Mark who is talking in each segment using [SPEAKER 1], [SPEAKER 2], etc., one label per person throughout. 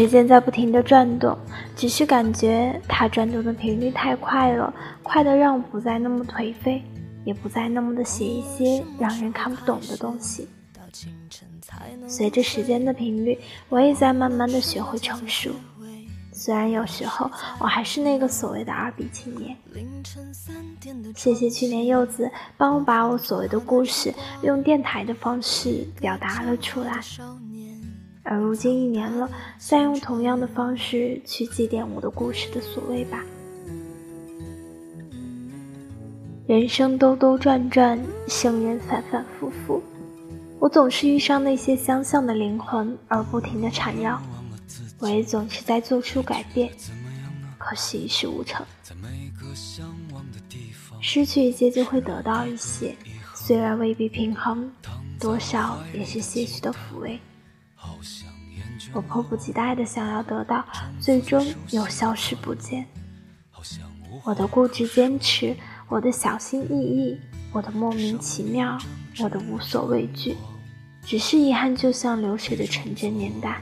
[SPEAKER 1] 时间在不停的转动，只是感觉它转动的频率太快了，快的让我不再那么颓废，也不再那么的写一些让人看不懂的东西。随着时间的频率，我也在慢慢的学会成熟。虽然有时候我还是那个所谓的二逼青年。谢谢去年柚子帮我把我所谓的故事用电台的方式表达了出来。而如今一年了，再用同样的方式去祭奠我的故事的所谓吧。人生兜兜转转，生人反反复复，我总是遇上那些相像的灵魂，而不停的缠绕。我也总是在做出改变，可是一事无成。失去一些就会得到一些，虽然未必平衡，多少也是些许的抚慰。我迫不及待的想要得到，最终又消失不见。我的固执坚持，我的小心翼翼，我的莫名其妙，我的无所畏惧，只是遗憾，就像流水的纯真年代。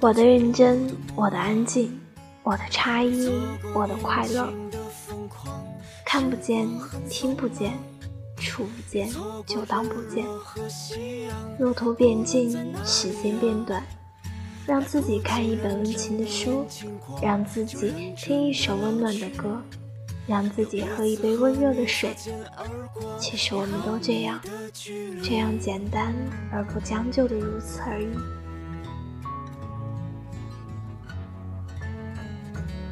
[SPEAKER 1] 我的认真，我的安静，我的差异，我的快乐，看不见，听不见。触不见就当不见，路途变近，时间变短，让自己看一本温情的书，让自己听一首温暖的歌，让自己喝一杯温热的水。其实我们都这样，这样简单而不将就的如此而已。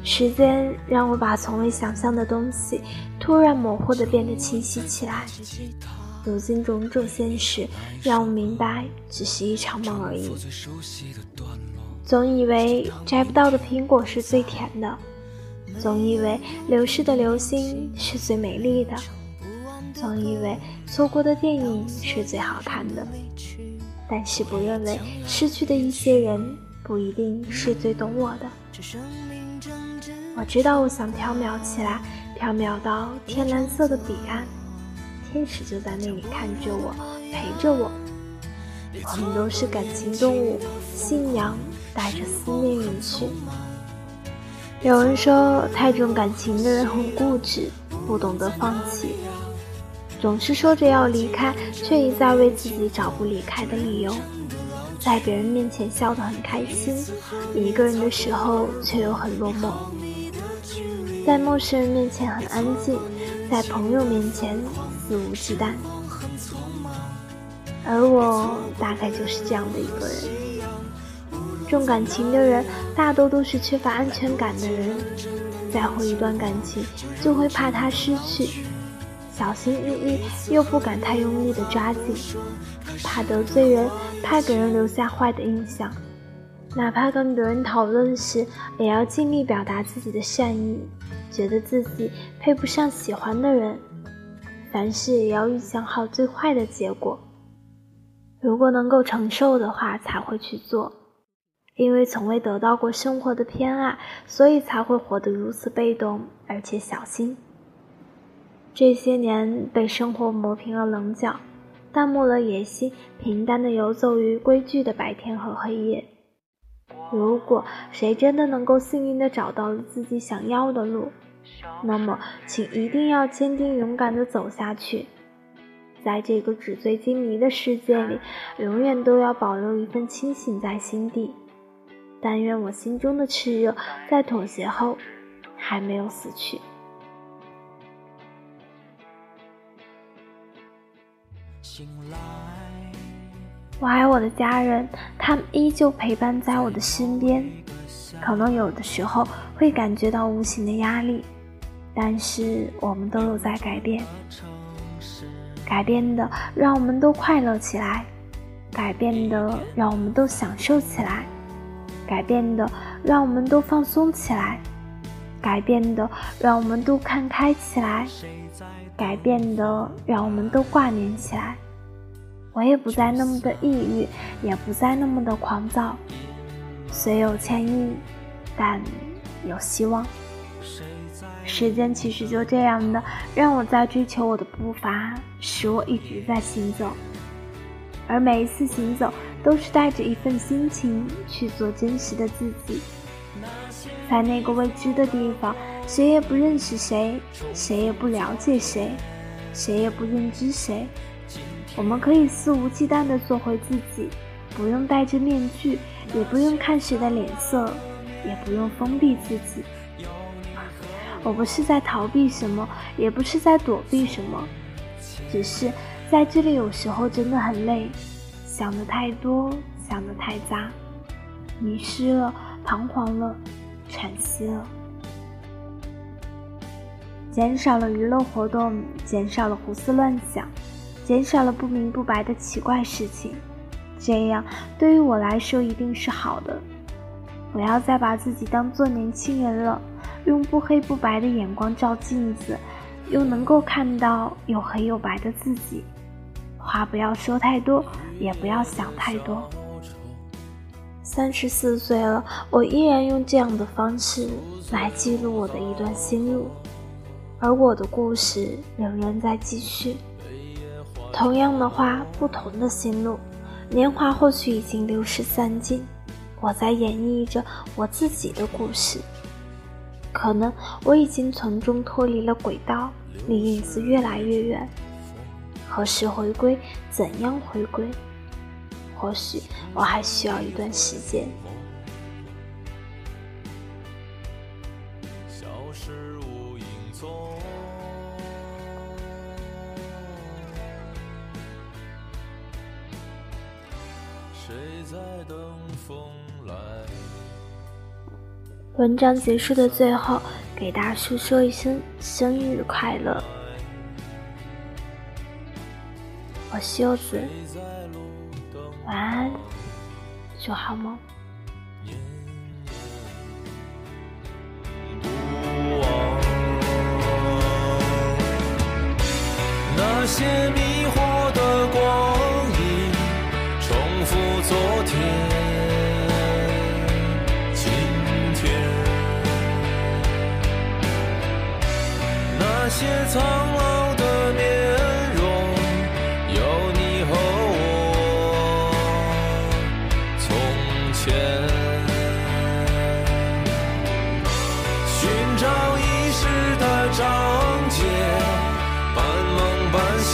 [SPEAKER 1] 时间让我把从未想象的东西突然模糊的变得清晰起来。如今种种现实让我明白，只是一场梦而已。总以为摘不到的苹果是最甜的，总以为流逝的流星是最美丽的，总以为错过的电影是最好看的，但是不认为失去的一些人不一定是最懂我的。我知道，我想飘渺起来，飘渺到天蓝色的彼岸，天使就在那里看着我，陪着我。我们都是感情动物，信仰带着思念远去。有人说，太重感情的人很固执，不懂得放弃，总是说着要离开，却一再为自己找不离开的理由。在别人面前笑得很开心，一个人的时候却又很落寞。在陌生人面前很安静，在朋友面前肆无忌惮，而我大概就是这样的一个人。重感情的人大多都是缺乏安全感的人，在乎一段感情就会怕他失去，小心翼翼又不敢太用力的抓紧，怕得罪人，怕给人留下坏的印象，哪怕跟别人讨论时，也要尽力表达自己的善意。觉得自己配不上喜欢的人，凡事也要预想好最坏的结果。如果能够承受的话，才会去做。因为从未得到过生活的偏爱，所以才会活得如此被动，而且小心。这些年被生活磨平了棱角，淡漠了野心，平淡的游走于规矩的白天和黑夜。如果谁真的能够幸运的找到了自己想要的路，那么，请一定要坚定勇敢地走下去。在这个纸醉金迷的世界里，永远都要保留一份清醒在心底。但愿我心中的炽热，在妥协后还没有死去。我爱我的家人，他们依旧陪伴在我的身边。可能有的时候会感觉到无形的压力。但是我们都有在改变，改变的让我们都快乐起来，改变的让我们都享受起来，改变的让我们都放松起来，改变的让我们都看开起来，改变的让我们都挂念起来。我也不再那么的抑郁，也不再那么的狂躁，虽有歉意，但有希望。时间其实就这样的，让我在追求我的步伐，使我一直在行走。而每一次行走都是带着一份心情去做真实的自己。在那个未知的地方，谁也不认识谁，谁也不了解谁，谁也不认知谁。我们可以肆无忌惮地做回自己，不用戴着面具，也不用看谁的脸色，也不用封闭自己。我不是在逃避什么，也不是在躲避什么，只是在这里有时候真的很累，想的太多，想的太杂，迷失了，彷徨了，喘息了，减少了娱乐活动，减少了胡思乱想，减少了不明不白的奇怪事情，这样对于我来说一定是好的。不要再把自己当做年轻人了。用不黑不白的眼光照镜子，又能够看到有黑有白的自己。话不要说太多，也不要想太多。三十四岁了，我依然用这样的方式来记录我的一段心路，而我的故事仍然在继续。同样的话，不同的心路，年华或许已经流逝散尽，我在演绎着我自己的故事。可能我已经从中脱离了轨道，离影子越来越远。何时回归？怎样回归？或许我还需要一段时间。消失无影踪谁在等风来？文章结束的最后，给大叔说一声生日快乐。我修子，晚安，做好梦。那些些苍老的面容有你和我从前。寻找遗失的章节半梦半醒